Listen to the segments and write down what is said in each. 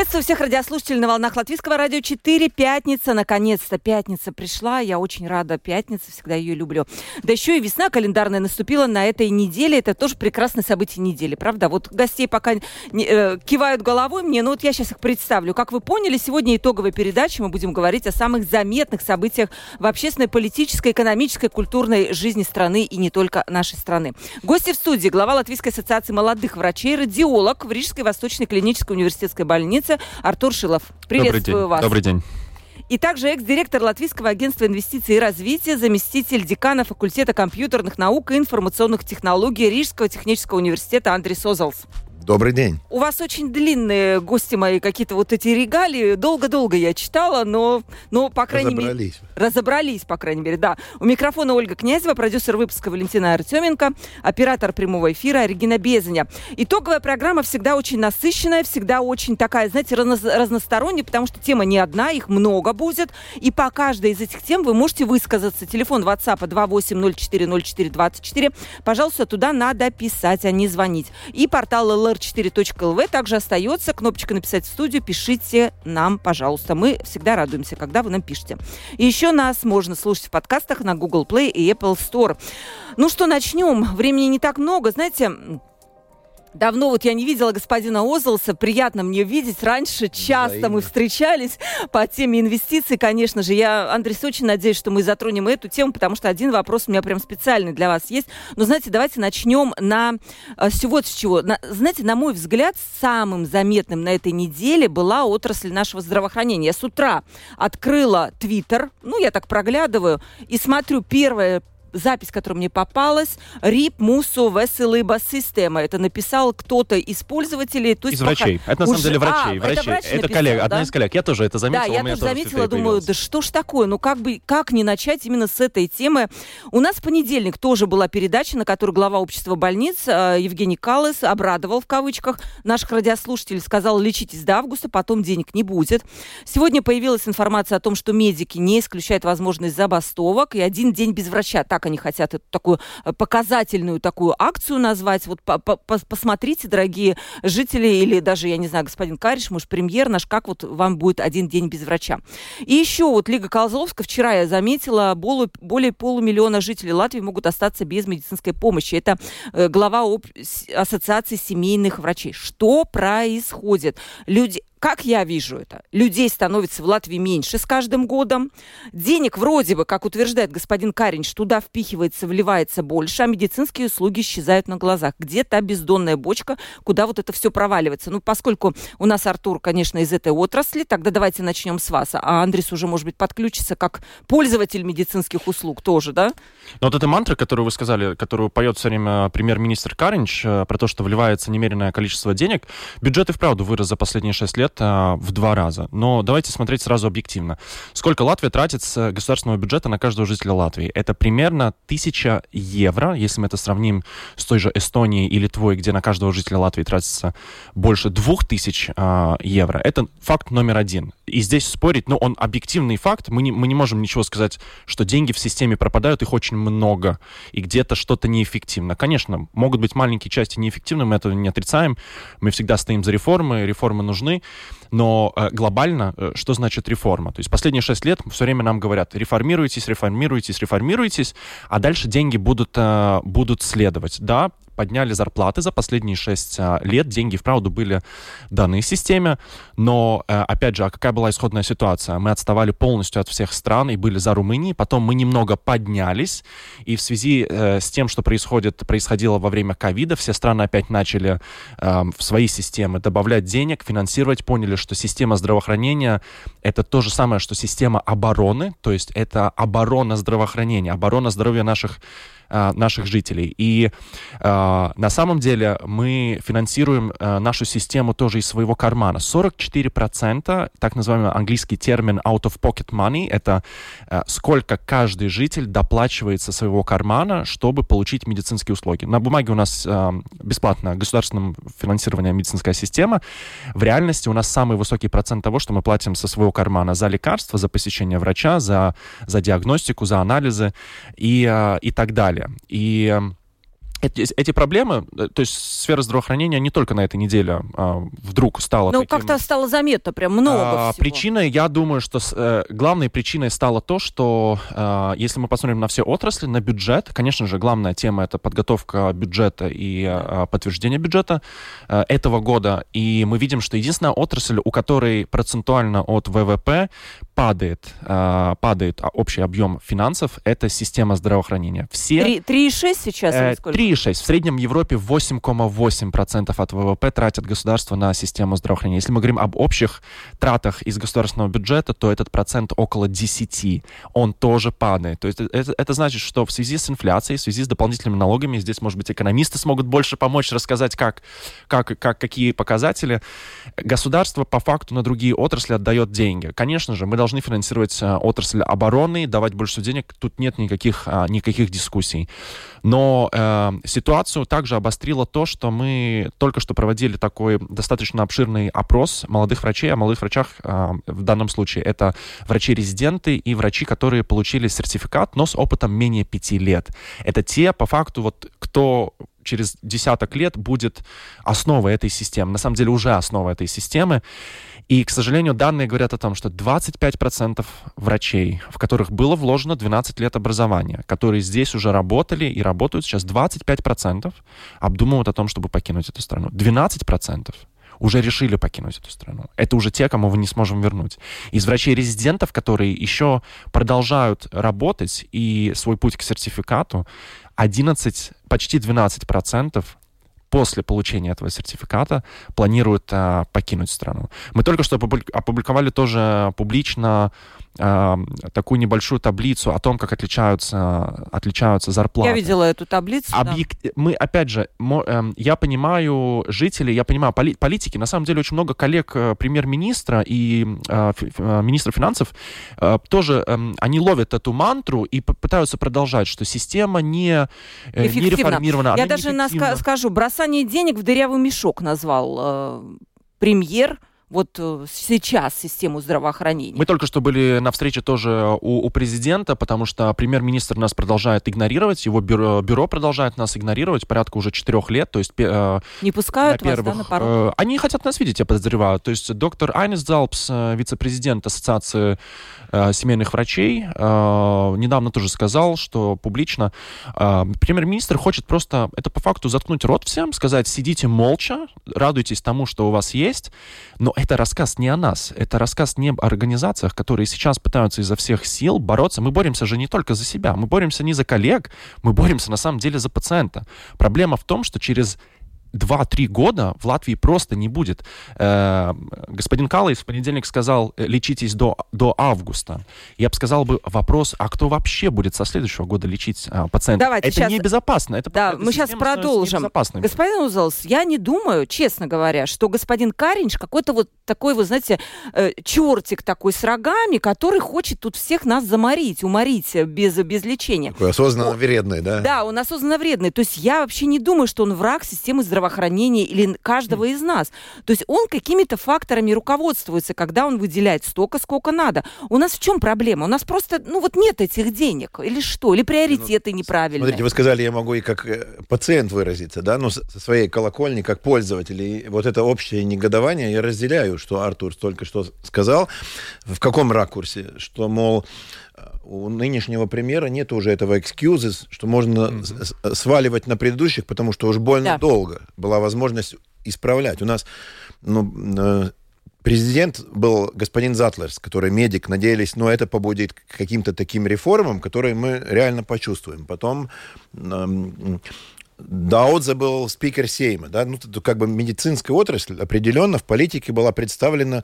Приветствую всех радиослушателей на волнах Латвийского радио 4. Пятница, наконец-то пятница пришла. Я очень рада пятнице, всегда ее люблю. Да еще и весна календарная наступила на этой неделе. Это тоже прекрасное событие недели, правда? Вот гостей пока не, э, кивают головой мне, но вот я сейчас их представлю. Как вы поняли, сегодня итоговая передача. Мы будем говорить о самых заметных событиях в общественной, политической, экономической, культурной жизни страны и не только нашей страны. Гости в студии. Глава Латвийской ассоциации молодых врачей, радиолог в Рижской Восточной клинической университетской больнице больницы Артур Шилов. Приветствую Добрый день. вас. Добрый день. И также экс-директор Латвийского агентства инвестиций и развития, заместитель декана факультета компьютерных наук и информационных технологий Рижского технического университета Андрей Созалс. Добрый день. У вас очень длинные гости мои, какие-то вот эти регалии. Долго-долго я читала, но, но по крайней Разобрались. мере... Разобрались. по крайней мере, да. У микрофона Ольга Князева, продюсер выпуска Валентина Артеменко, оператор прямого эфира Регина Безаня. Итоговая программа всегда очень насыщенная, всегда очень такая, знаете, разно- разносторонняя, потому что тема не одна, их много будет. И по каждой из этих тем вы можете высказаться. Телефон WhatsApp 28040424. Пожалуйста, туда надо писать, а не звонить. И портал lr4.lv также остается. Кнопочка «Написать в студию». Пишите нам, пожалуйста. Мы всегда радуемся, когда вы нам пишете. И еще нас можно слушать в подкастах на Google Play и Apple Store. Ну что, начнем. Времени не так много. Знаете, Давно вот я не видела господина Озлса. Приятно мне видеть. Раньше часто Взаимно. мы встречались по теме инвестиций, конечно же. Я, Андрей, очень надеюсь, что мы затронем эту тему, потому что один вопрос у меня прям специальный для вас есть. Но, знаете, давайте начнем на э, с вот с чего. На- знаете, на мой взгляд, самым заметным на этой неделе была отрасль нашего здравоохранения. Я с утра открыла Твиттер, ну, я так проглядываю, и смотрю первое запись, которая мне попалась, РИП Мусу Веселыба Система. Это написал кто-то из пользователей. То есть Из врачей. пока- Это на самом уже- деле врачей. А, врачей. это врач написал, коллега, одна да? из коллег. Я тоже это заметил. Да, я тоже заметила, думаю, да что ж такое, ну как бы, как не начать именно с этой темы. У нас в понедельник тоже была передача, на которой глава общества больниц э, Евгений Калыс обрадовал в кавычках наших радиослушателей, сказал, лечитесь до августа, потом денег не будет. Сегодня появилась информация о том, что медики не исключают возможность забастовок и один день без врача. Так они хотят эту такую э, показательную такую акцию назвать. Вот по- по- по- посмотрите, дорогие жители, или даже, я не знаю, господин Кариш, муж премьер наш, как вот вам будет один день без врача. И еще вот Лига Колзловска, вчера я заметила, более, полумиллиона жителей Латвии могут остаться без медицинской помощи. Это э, глава Ассоциации семейных врачей. Что происходит? Люди, как я вижу это, людей становится в Латвии меньше с каждым годом. Денег вроде бы, как утверждает господин Каринч, туда впихивается, вливается больше, а медицинские услуги исчезают на глазах. Где та бездонная бочка, куда вот это все проваливается? Ну, поскольку у нас Артур, конечно, из этой отрасли, тогда давайте начнем с вас. А Андрес уже, может быть, подключится как пользователь медицинских услуг тоже, да? Но вот эта мантра, которую вы сказали, которую поет все время премьер-министр Каринч, э, про то, что вливается немеренное количество денег, бюджет и вправду вырос за последние шесть лет э, в два раза. Но давайте смотреть сразу объективно. Сколько Латвия тратит с государственного бюджета на каждого жителя Латвии? Это примерно тысяча евро, если мы это сравним с той же Эстонией и Литвой, где на каждого жителя Латвии тратится больше двух тысяч э, евро. Это факт номер один. И здесь спорить, ну, он объективный факт. Мы не, мы не можем ничего сказать, что деньги в системе пропадают, их очень много, и где-то что-то неэффективно. Конечно, могут быть маленькие части неэффективны, мы этого не отрицаем. Мы всегда стоим за реформы, реформы нужны. Но э, глобально, э, что значит реформа? То есть последние шесть лет все время нам говорят, реформируйтесь, реформируйтесь, реформируйтесь, а дальше деньги будут, э, будут следовать. Да, подняли зарплаты за последние 6 а, лет, деньги вправду были даны системе, но, э, опять же, а какая была исходная ситуация? Мы отставали полностью от всех стран и были за Румынией, потом мы немного поднялись, и в связи э, с тем, что происходит, происходило во время ковида, все страны опять начали э, в свои системы добавлять денег, финансировать, поняли, что система здравоохранения это то же самое, что система обороны, то есть это оборона здравоохранения, оборона здоровья наших э, наших жителей. И э, на самом деле мы финансируем э, нашу систему тоже из своего кармана. 44%, так называемый английский термин out of pocket money, это сколько каждый житель доплачивает со своего кармана, чтобы получить медицинские услуги. На бумаге у нас э, бесплатно государственном финансировании медицинская система. В реальности у нас самый высокий процент того, что мы платим со своего кармана за лекарства, за посещение врача, за, за диагностику, за анализы и, и так далее. И эти, проблемы, э, то есть сфера здравоохранения не только на этой неделе а, вдруг стала Ну, как-то стало заметно, прям много а, всего. Причиной, я думаю, что э, главной причиной стало то, что э, если мы посмотрим на все отрасли, на бюджет, конечно же, главная тема это подготовка бюджета и э, подтверждение бюджета э, этого года. И мы видим, что единственная отрасль, у которой процентуально от ВВП падает, э, падает общий объем финансов, это система здравоохранения. Все... 3,6 сейчас э, или сколько? 3,6. В среднем в Европе 8,8% от ВВП тратят государство на систему здравоохранения. Если мы говорим об общих тратах из государственного бюджета, то этот процент около 10. Он тоже падает. То есть это, это значит, что в связи с инфляцией, в связи с дополнительными налогами, здесь, может быть, экономисты смогут больше помочь рассказать, как, как, как, какие показатели, государство по факту на другие отрасли отдает деньги. Конечно же, мы должны финансировать а, отрасль обороны, давать больше денег. Тут нет никаких, а, никаких дискуссий. Но э, ситуацию также обострило то, что мы только что проводили такой достаточно обширный опрос молодых врачей. О молодых врачах э, в данном случае это врачи-резиденты и врачи, которые получили сертификат, но с опытом менее пяти лет. Это те, по факту, вот кто через десяток лет будет основой этой системы, на самом деле уже основа этой системы. И, к сожалению, данные говорят о том, что 25% врачей, в которых было вложено 12 лет образования, которые здесь уже работали и работают сейчас, 25% обдумывают о том, чтобы покинуть эту страну. 12% уже решили покинуть эту страну. Это уже те, кому мы не сможем вернуть. Из врачей-резидентов, которые еще продолжают работать и свой путь к сертификату, 11, почти 12 процентов после получения этого сертификата планируют а, покинуть страну. Мы только что опубликовали тоже публично а, такую небольшую таблицу о том, как отличаются, отличаются зарплаты. Я видела эту таблицу. Объек... Да. Мы, опять же, эм, я понимаю жителей, я понимаю поли... политики. На самом деле очень много коллег э, премьер-министра и э, э, министра финансов э, тоже, э, они ловят эту мантру и пытаются продолжать, что система не, э, не реформирована. Я даже скажу, бросание денег в дырявый мешок назвал э, премьер вот э, сейчас систему здравоохранения. Мы только что были на встрече тоже у, у президента, потому что премьер-министр нас продолжает игнорировать, его бюро, бюро продолжает нас игнорировать порядка уже четырех лет, то есть э, не пускают на первых, вас, да, на Э, они хотят нас видеть, я подозреваю. То есть доктор Айнес Залпс, э, вице-президент Ассоциации э, семейных врачей, э, недавно тоже сказал, что публично э, премьер-министр хочет просто это по факту заткнуть рот всем, сказать, сидите молча, радуйтесь тому, что у вас есть, но это рассказ не о нас, это рассказ не об организациях, которые сейчас пытаются изо всех сил бороться. Мы боремся же не только за себя, мы боремся не за коллег, мы боремся на самом деле за пациента. Проблема в том, что через 2-3 года в Латвии просто не будет. Э, господин Калайс в понедельник сказал, э, лечитесь до, до августа. Я бы сказал бы вопрос, а кто вообще будет со следующего года лечить э, пациента? Давайте это сейчас... небезопасно. Это, да, мы сейчас продолжим. Господин Узелс, я не думаю, честно говоря, что господин Каринч какой-то вот такой, вы знаете, э, чертик такой с рогами, который хочет тут всех нас заморить, уморить без, без лечения. Такой осознанно вредный, да? Да, он осознанно вредный. То есть я вообще не думаю, что он враг системы здравоохранения здравоохранения или каждого из нас. То есть он какими-то факторами руководствуется, когда он выделяет столько, сколько надо. У нас в чем проблема? У нас просто, ну вот нет этих денег. Или что? Или приоритеты ну, неправильные. Смотрите, вы сказали, я могу и как э, пациент выразиться, да, но со своей колокольни, как пользователь. И вот это общее негодование я разделяю, что Артур только что сказал. В каком ракурсе? Что, мол, у нынешнего премьера нет уже этого excuses, что можно mm-hmm. сваливать на предыдущих, потому что уж больно да. долго была возможность исправлять. У нас ну, э, президент был господин Затлерс, который медик, надеялись, ну, это побудит к каким-то таким реформам, которые мы реально почувствуем. Потом эм, Даудзе был спикер Сейма, да, ну, как бы медицинская отрасль определенно в политике была представлена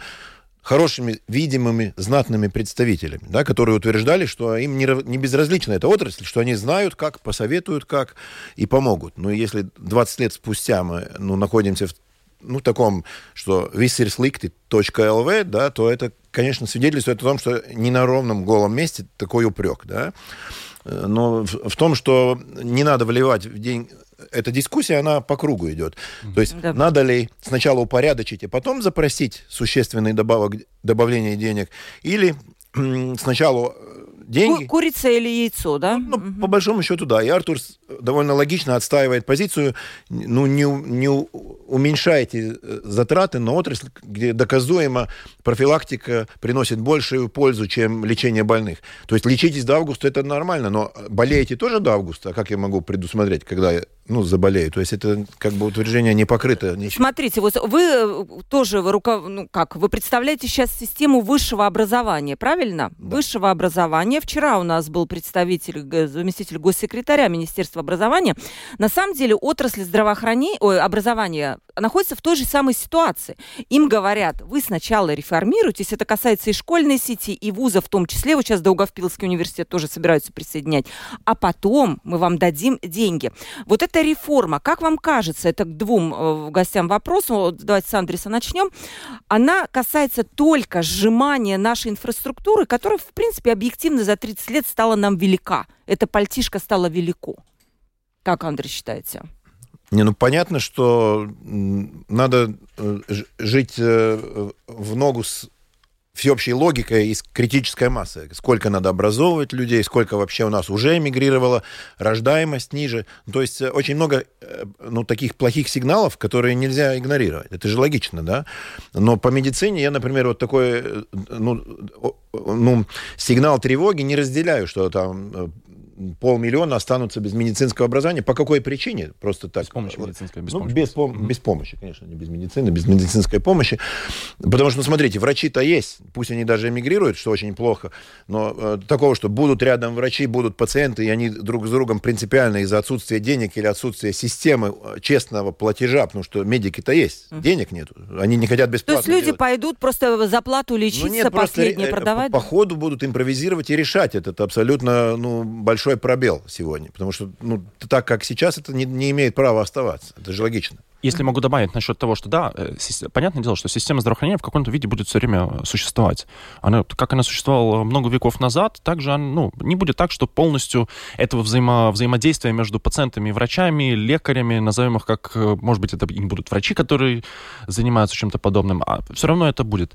хорошими, видимыми, знатными представителями, да, которые утверждали, что им не, не безразлична эта отрасль, что они знают как, посоветуют как и помогут. Но если 20 лет спустя мы ну, находимся в ну, таком, что visserslikti.lv, да, то это, конечно, свидетельствует о том, что не на ровном голом месте такой упрек, да. Но в, в том, что не надо вливать в день эта дискуссия, она по кругу идет. То есть да. надо ли сначала упорядочить, и потом запросить существенный добавок, добавление денег, или сначала деньги. Ку- курица или яйцо, да? Ну, угу. по большому счету, да. И Артур довольно логично отстаивает позицию, ну, не, не уменьшайте э, затраты на отрасль, где доказуемо профилактика приносит большую пользу, чем лечение больных. То есть лечитесь до августа, это нормально, но болеете тоже до августа, а как я могу предусмотреть, когда я ну, заболею. То есть это как бы утверждение не покрыто ничем. Смотрите, вот вы э, тоже, вы, руко... ну, как, вы представляете сейчас систему высшего образования, правильно? Да. Высшего образования. Вчера у нас был представитель, заместитель госсекретаря Министерства образования. На самом деле отрасль здравоохранения, ой, образования находится в той же самой ситуации. Им говорят, вы сначала реформируйтесь, это касается и школьной сети, и вузов в том числе, вот сейчас Даугавпилский университет тоже собираются присоединять, а потом мы вам дадим деньги. Вот эта реформа, как вам кажется, это к двум э, гостям вопрос, вот, давайте с Андреса начнем, она касается только сжимания нашей инфраструктуры, которая, в принципе, объективно за 30 лет стала нам велика. Эта пальтишка стала велико. Как, Андрей, считаете? Не, ну понятно, что надо э, жить э, в ногу с всеобщей логикой и с критической массой. Сколько надо образовывать людей, сколько вообще у нас уже эмигрировало, рождаемость ниже. То есть э, очень много ну, таких плохих сигналов, которые нельзя игнорировать. Это же логично, да? Но по медицине я, например, вот такой ну, ну, сигнал тревоги не разделяю, что там полмиллиона останутся без медицинского образования. По какой причине? Просто так. Без помощи медицинской, без ну, помощи. Без, пом- без помощи, конечно, не без медицины, без медицинской помощи. Потому что, ну, смотрите, врачи-то есть, пусть они даже эмигрируют, что очень плохо, но э, такого, что будут рядом врачи, будут пациенты, и они друг с другом принципиально из-за отсутствия денег или отсутствия системы э, честного платежа, потому что медики-то есть, денег нет, они не хотят бесплатно То есть люди делать. пойдут просто за плату лечиться, ну, нет, последнее просто, продавать? По, по ходу будут импровизировать и решать этот абсолютно ну, большой большой пробел сегодня, потому что ну, так, как сейчас, это не, не имеет права оставаться. Это же логично. Если могу добавить насчет того, что да, э, понятное дело, что система здравоохранения в каком-то виде будет все время существовать. Она, как она существовала много веков назад, также ну, не будет так, что полностью этого взаимо, взаимодействия между пациентами и врачами, лекарями, назовем их как, э, может быть, это не будут врачи, которые занимаются чем-то подобным, а все равно это будет.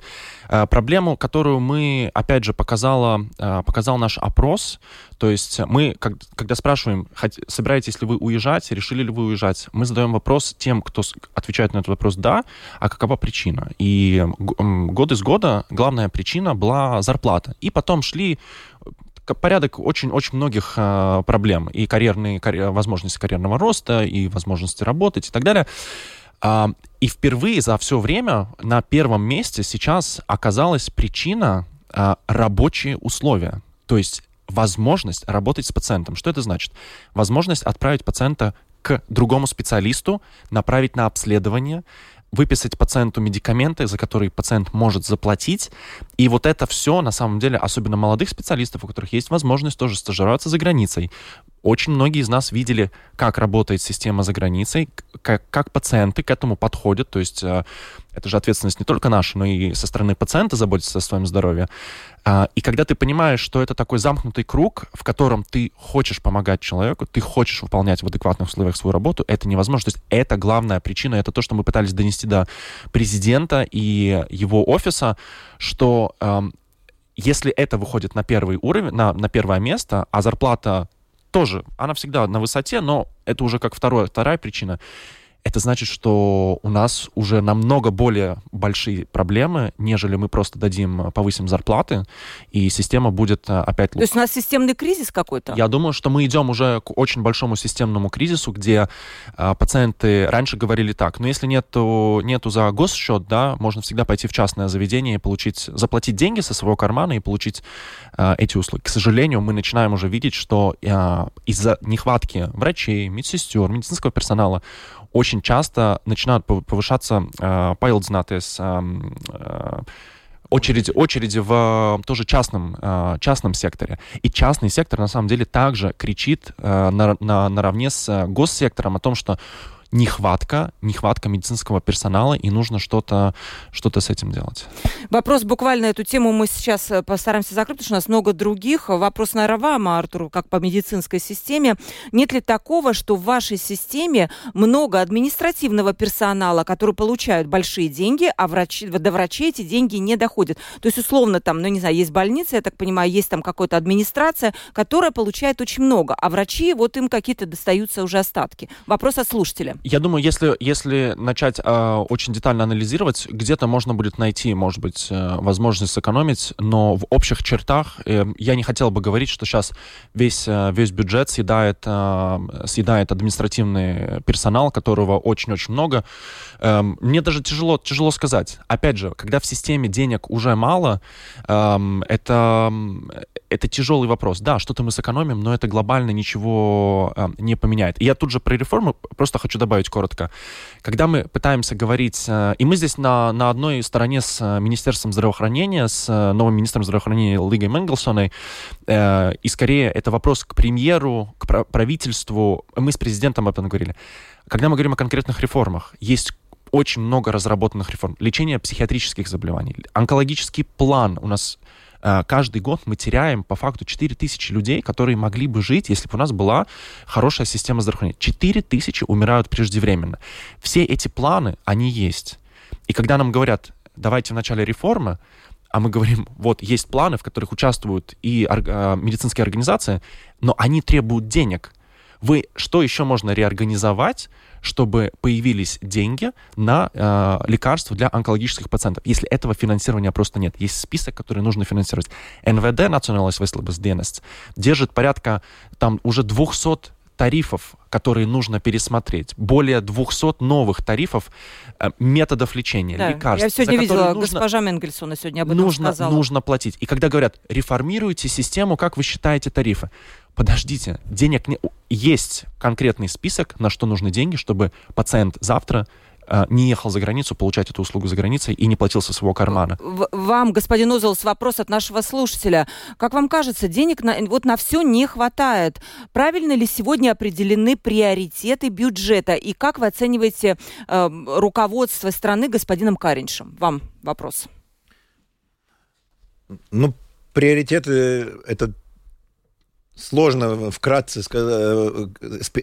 Э, проблему, которую мы, опять же, показала, показал наш опрос, то есть мы, когда спрашиваем, собираетесь ли вы уезжать, решили ли вы уезжать, мы задаем вопрос тем, кто отвечает на этот вопрос «да», а какова причина. И год из года главная причина была зарплата. И потом шли э, порядок очень-очень многих э, проблем. И карьерные, карьер, возможности карьерного роста, и возможности работать, и так далее. И впервые за все время на первом месте сейчас оказалась причина э, рабочие условия. То есть возможность работать с пациентом. Что это значит? Возможность отправить пациента к другому специалисту, направить на обследование, выписать пациенту медикаменты, за которые пациент может заплатить. И вот это все, на самом деле, особенно молодых специалистов, у которых есть возможность тоже стажироваться за границей. Очень многие из нас видели, как работает система за границей, как, как пациенты к этому подходят. То есть э, это же ответственность не только наша, но и со стороны пациента заботиться о своем здоровье. А, и когда ты понимаешь, что это такой замкнутый круг, в котором ты хочешь помогать человеку, ты хочешь выполнять в адекватных условиях свою работу, это невозможно. То есть это главная причина, это то, что мы пытались донести до президента и его офиса, что эм, если это выходит на первый уровень, на, на первое место, а зарплата тоже, она всегда на высоте, но это уже как второе, вторая причина, это значит, что у нас уже намного более большие проблемы, нежели мы просто дадим, повысим зарплаты, и система будет э, опять лучше. То есть у нас системный кризис какой-то? Я думаю, что мы идем уже к очень большому системному кризису, где э, пациенты раньше говорили так, но «Ну, если нету, нету за госсчет, да, можно всегда пойти в частное заведение и получить, заплатить деньги со своего кармана и получить э, эти услуги. К сожалению, мы начинаем уже видеть, что э, из-за нехватки врачей, медсестер, медицинского персонала очень часто начинают повышаться э, пайлдзнатес, э, очереди, очереди в тоже частном, частном секторе. И частный сектор, на самом деле, также кричит на, на, наравне с госсектором о том, что нехватка, нехватка медицинского персонала, и нужно что-то что с этим делать. Вопрос буквально эту тему мы сейчас э, постараемся закрыть, потому что у нас много других. Вопрос, наверное, вам, Артур, как по медицинской системе. Нет ли такого, что в вашей системе много административного персонала, который получают большие деньги, а врачи, до врачей эти деньги не доходят? То есть, условно, там, ну, не знаю, есть больница, я так понимаю, есть там какая-то администрация, которая получает очень много, а врачи, вот им какие-то достаются уже остатки. Вопрос от слушателя. Я думаю, если, если начать э, очень детально анализировать, где-то можно будет найти, может быть, э, возможность сэкономить, но в общих чертах э, я не хотел бы говорить, что сейчас весь, э, весь бюджет съедает, э, съедает административный персонал, которого очень-очень много. Э, мне даже тяжело, тяжело сказать. Опять же, когда в системе денег уже мало, э, это, это тяжелый вопрос. Да, что-то мы сэкономим, но это глобально ничего э, не поменяет. И я тут же про реформу просто хочу добавить коротко. Когда мы пытаемся говорить, э, и мы здесь на, на одной стороне с э, Министерством здравоохранения, с э, новым министром здравоохранения Лигой Менгелсоной, э, и скорее это вопрос к премьеру, к правительству, мы с президентом об этом говорили. Когда мы говорим о конкретных реформах, есть очень много разработанных реформ. Лечение психиатрических заболеваний, онкологический план у нас каждый год мы теряем по факту 4 тысячи людей, которые могли бы жить, если бы у нас была хорошая система здравоохранения. 4 тысячи умирают преждевременно. Все эти планы, они есть. И когда нам говорят, давайте в начале реформы, а мы говорим, вот есть планы, в которых участвуют и э, медицинские организации, но они требуют денег. Вы что еще можно реорганизовать, чтобы появились деньги на э, лекарства для онкологических пациентов. Если этого финансирования просто нет. Есть список, который нужно финансировать. НВД, Национальная Veselības держит порядка там уже 200 тарифов, которые нужно пересмотреть, более 200 новых тарифов э, методов лечения, да, лекарств. Я сегодня видела, нужно, госпожа Менгельсона сегодня об этом нужно, сказала. Нужно платить. И когда говорят, реформируйте систему, как вы считаете тарифы? подождите, денег не... Есть конкретный список, на что нужны деньги, чтобы пациент завтра не ехал за границу получать эту услугу за границей и не платил со своего кармана. Вам, господин Узелс, вопрос от нашего слушателя. Как вам кажется, денег на, вот на все не хватает. Правильно ли сегодня определены приоритеты бюджета? И как вы оцениваете э, руководство страны господином Кариншем? Вам вопрос. Ну, приоритеты — это сложно вкратце э,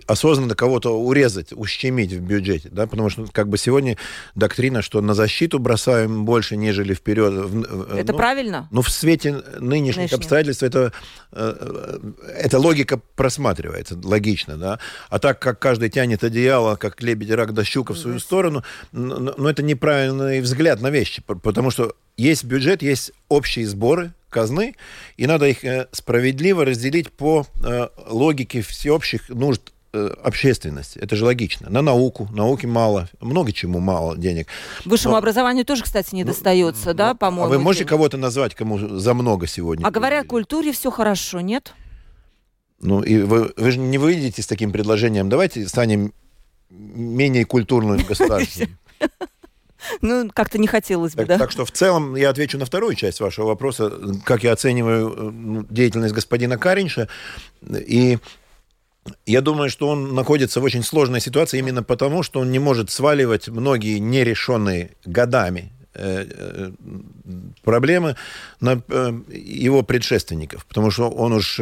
осознанно кого-то урезать, ущемить в бюджете, да, потому что как бы сегодня доктрина, что на защиту бросаем больше, нежели вперед. Это ну, правильно? Ну, в свете нынешних Нынешних. обстоятельств это, э, эта логика просматривается, логично, да. А так как каждый тянет одеяло, как лебедь, рак да щука в свою сторону, но, но это неправильный взгляд на вещи, потому что есть бюджет, есть общие сборы, казны, и надо их э, справедливо разделить по э, логике всеобщих нужд э, общественности. Это же логично. На науку. Науки мало. Много чему мало денег. Высшему Но... образованию тоже, кстати, не ну, достается, ну, да, по-моему? А вы можете кого-то назвать, кому за много сегодня? А говоря о культуре, все хорошо, нет? Ну, и вы, вы же не выйдете с таким предложением. Давайте станем менее культурным государством. Ну, как-то не хотелось бы, так, да? Так что в целом я отвечу на вторую часть вашего вопроса, как я оцениваю э, ну, деятельность господина Каринша. И я думаю, что он находится в очень сложной ситуации именно потому, что он не может сваливать многие нерешенные годами э, э, проблемы на его предшественников, потому что он уж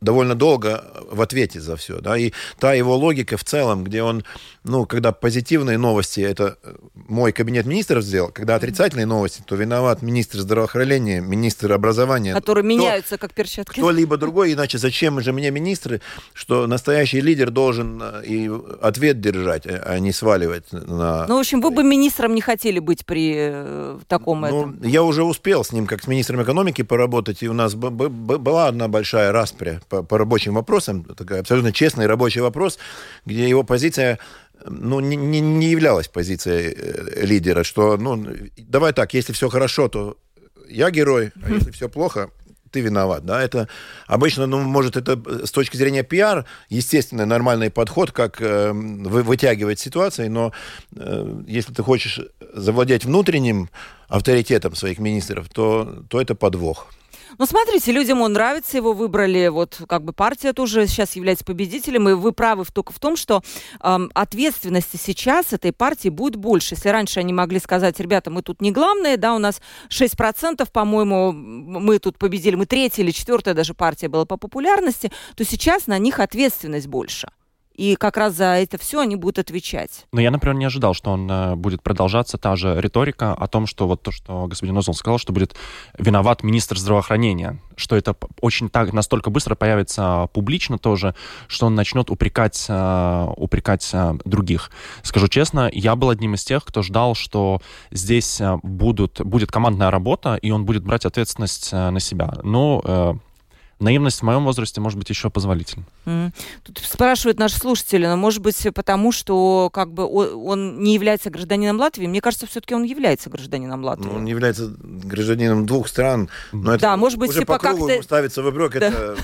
довольно долго в ответе за все, да, и та его логика в целом, где он, ну, когда позитивные новости, это э, мой кабинет министров сделал, когда отрицательные новости, то виноват министр здравоохранения, министр образования. Которые кто, меняются как перчатки. Кто-либо другой, иначе зачем же мне министры, что настоящий лидер должен э, и ответ держать, а, а не сваливать на... Ну, в общем, вы бы министром не хотели быть при э, таком ну, этом. Я уже успел с ним, как с министром экономики, поработать, и у нас была одна большая распря по, по рабочим вопросам, такой абсолютно честный рабочий вопрос, где его позиция ну, не, не, не являлась позицией э, лидера, что, ну, давай так, если все хорошо, то я герой, а если все плохо, ты виноват, да, это обычно, ну, может, это с точки зрения пиар, естественно, нормальный подход, как э, вы, вытягивать ситуации, но э, если ты хочешь завладеть внутренним авторитетом своих министров, то, то это подвох. Ну, смотрите, людям он нравится, его выбрали, вот как бы партия тоже сейчас является победителем, и вы правы только в том, что эм, ответственности сейчас этой партии будет больше. Если раньше они могли сказать, ребята, мы тут не главные, да, у нас 6%, по-моему, мы тут победили, мы третья или четвертая даже партия была по популярности, то сейчас на них ответственность больше и как раз за это все они будут отвечать. Но я, например, не ожидал, что он э, будет продолжаться та же риторика о том, что вот то, что господин Озон сказал, что будет виноват министр здравоохранения, что это очень так настолько быстро появится публично тоже, что он начнет упрекать, э, упрекать э, других. Скажу честно, я был одним из тех, кто ждал, что здесь будут, будет командная работа, и он будет брать ответственность на себя. Но наивность в моем возрасте может быть еще позволительна. Тут спрашивают наши слушатели, но может быть потому, что как бы он не является гражданином Латвии? Мне кажется, все-таки он является гражданином Латвии. Ну, он является гражданином двух стран, но это да, может быть, уже типа по кругу как-то... ставится в игрок, да. это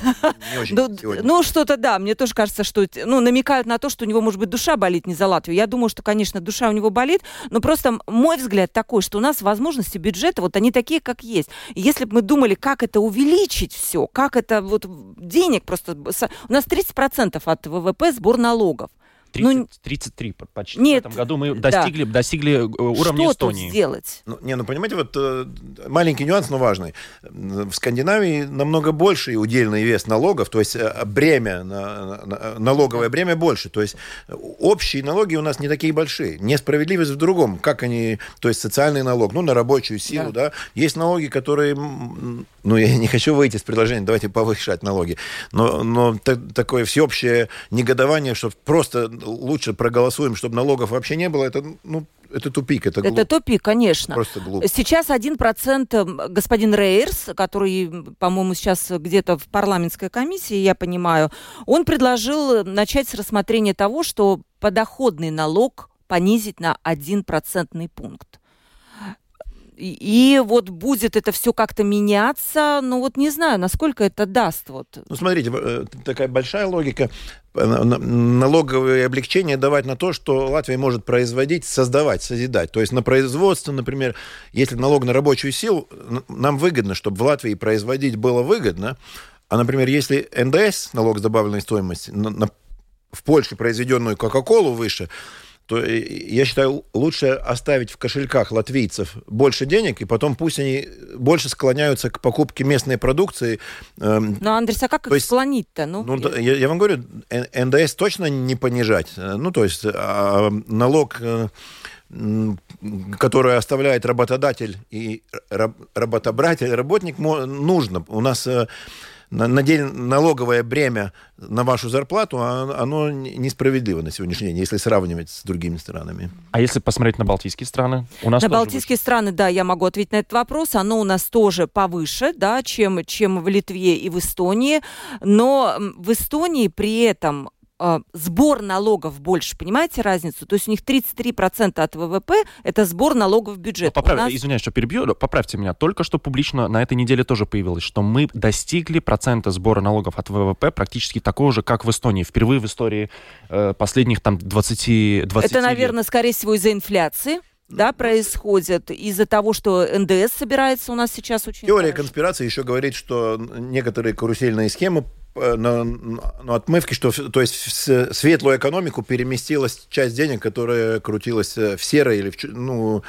не очень ну, ну, что-то да, мне тоже кажется, что ну, намекают на то, что у него, может быть, душа болит не за Латвию. Я думаю, что, конечно, душа у него болит, но просто мой взгляд такой, что у нас возможности бюджета, вот они такие, как есть. И если бы мы думали, как это увеличить все, как это вот денег просто... У нас 30% от ВВП сбор налогов. 30, ну, 33 почти нет, в этом году мы достигли, да. достигли э, уровня Что Эстонии. Тут сделать? Ну, не, ну понимаете, вот э, маленький нюанс, но важный. В Скандинавии намного больше удельный вес налогов, то есть э, бремя, на, на, налоговое бремя больше. То есть общие налоги у нас не такие большие. Несправедливость в другом. Как они, то есть социальный налог, ну, на рабочую силу, да. да. Есть налоги, которые, ну, я не хочу выйти с предложением, давайте повышать налоги, но, но такое всеобщее негодование, что просто лучше проголосуем, чтобы налогов вообще не было, это, ну, это тупик, это глупо. Это тупик, конечно. Просто глупо. Сейчас один процент господин Рейерс, который, по-моему, сейчас где-то в парламентской комиссии, я понимаю, он предложил начать с рассмотрения того, что подоходный налог понизить на один процентный пункт. И, вот будет это все как-то меняться, ну вот не знаю, насколько это даст. Вот. Ну смотрите, э, такая большая логика. Э, налоговые облегчения давать на то, что Латвия может производить, создавать, созидать. То есть на производство, например, если налог на рабочую силу, нам выгодно, чтобы в Латвии производить было выгодно, а, например, если НДС, налог с добавленной стоимости, на, на, в Польше произведенную Кока-Колу выше, то я считаю, лучше оставить в кошельках латвийцев больше денег, и потом пусть они больше склоняются к покупке местной продукции. Эм, ну, Андрес, а как их есть, склонить-то? Ну, ну я, я вам говорю, НДС точно не понижать. Ну, то есть а, налог э, который оставляет работодатель и работобратель, работник, нужно. У нас на, день налоговое бремя на вашу зарплату, а, оно несправедливо на сегодняшний день, если сравнивать с другими странами. А если посмотреть на Балтийские страны? У нас на Балтийские выше. страны, да, я могу ответить на этот вопрос. Оно у нас тоже повыше, да, чем, чем в Литве и в Эстонии. Но в Эстонии при этом э, сбор налогов больше, понимаете разницу? То есть у них 33% от ВВП это сбор налогов в бюджет. Ну, поправь, нас... Извиняюсь, что перебью, поправьте меня. Только что публично на этой неделе тоже появилось, что мы достигли процента сбора налогов от ВВП практически такого же, как в Эстонии. Впервые в истории э, последних там 20, 20 Это, наверное, лет. скорее всего из-за инфляции да, происходит из-за того, что НДС собирается у нас сейчас очень Теория хорошо. конспирации еще говорит, что некоторые карусельные схемы на, на отмывке, что то есть в светлую экономику переместилась часть денег, которая крутилась э, в серой или в, ну,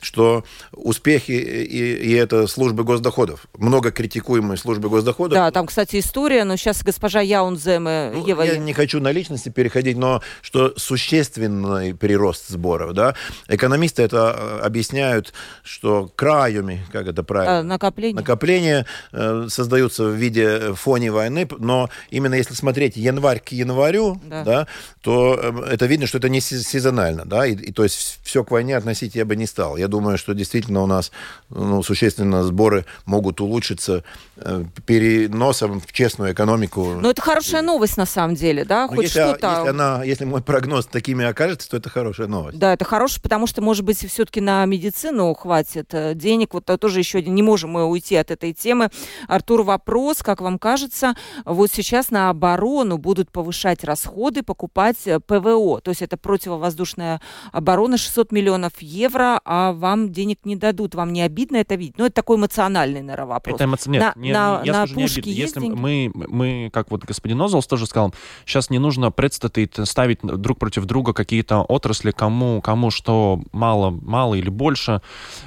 что успехи и, и это службы госдоходов, много критикуемые службы госдоходов. Да, там, кстати, история, но сейчас госпожа Яунземе... Ну, Ева... Я не хочу на личности переходить, но что существенный прирост сборов, да. Экономисты это э, объясняют, что краями, как это правильно? А, накопление. Накопления э, создаются в виде фоне войны, но именно если смотреть январь к январю, да. Да, то э, это видно, что это не сезонально, да, и, и то есть все к войне относить я бы не стал. Я думаю, что действительно у нас ну, существенно сборы могут улучшиться э, переносом в честную экономику. Но это хорошая новость на самом деле, да, ну, хоть если, что-то. Если, она, если мой прогноз такими окажется, то это хорошая новость. Да, это хорошая, потому что, может быть, все-таки на медицину хватит э, денег. Вот тоже еще не можем мы уйти от этой темы. Артур, вопрос, как вам кажется, вот сейчас на оборону будут повышать расходы, покупать э, ПВО, то есть это противовоздушная оборона, 600 миллионов евро, а вам денег не дадут, вам не обидно это видеть? Ну, это такой эмоциональный, наверное, вопрос. Это эмоци... Нет, на, не, на, я на скажу, не Если деньги? мы, мы, как вот господин Озолс тоже сказал, сейчас не нужно предстатить, ставить друг против друга какие-то отрасли, кому, кому что мало, мало или больше.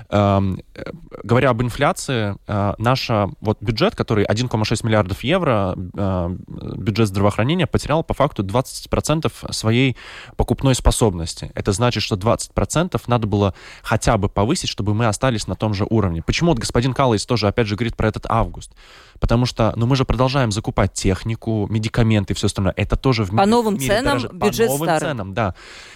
Эм, э, говоря об инфляции, э, наш вот бюджет, который 1,6 миллиардов евро, э, бюджет здравоохранения потерял по факту 20% своей покупной способности. Это значит, что 20% надо было хотя бы повысить, чтобы мы остались на том же уровне. Почему вот господин Каллайс тоже, опять же, говорит про этот август? Потому что, ну, мы же продолжаем закупать технику, медикаменты все остальное. Это тоже в По новым мире ценам, дороже, бюджет По новым старый. ценам, да.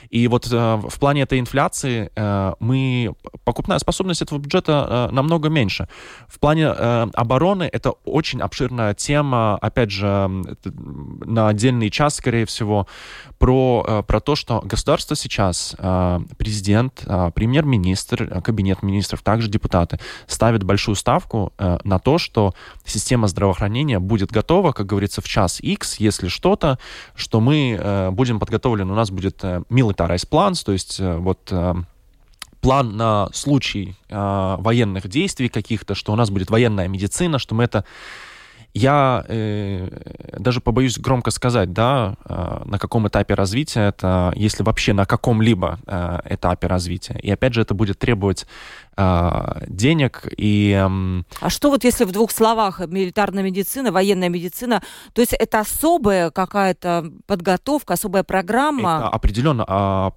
И вот э, в плане этой инфляции э, мы... Покупная способность этого бюджета э, намного меньше. В плане э, обороны это очень обширная тема, опять же, на отдельный час, скорее всего, про, э, про то, что государство сейчас, э, президент, э, премьер-министр, кабинет министров, также депутаты ставят большую ставку на то, что система здравоохранения будет готова, как говорится, в час X, если что-то, что мы будем подготовлены, у нас будет militarized plans, то есть вот план на случай э, военных действий каких-то, что у нас будет военная медицина, что мы это я э, даже побоюсь громко сказать, да, э, на каком этапе развития это, если вообще на каком-либо э, этапе развития. И опять же, это будет требовать э, денег и... А что вот если в двух словах милитарная медицина, военная медицина, то есть это особая какая-то подготовка, особая программа? Это определенно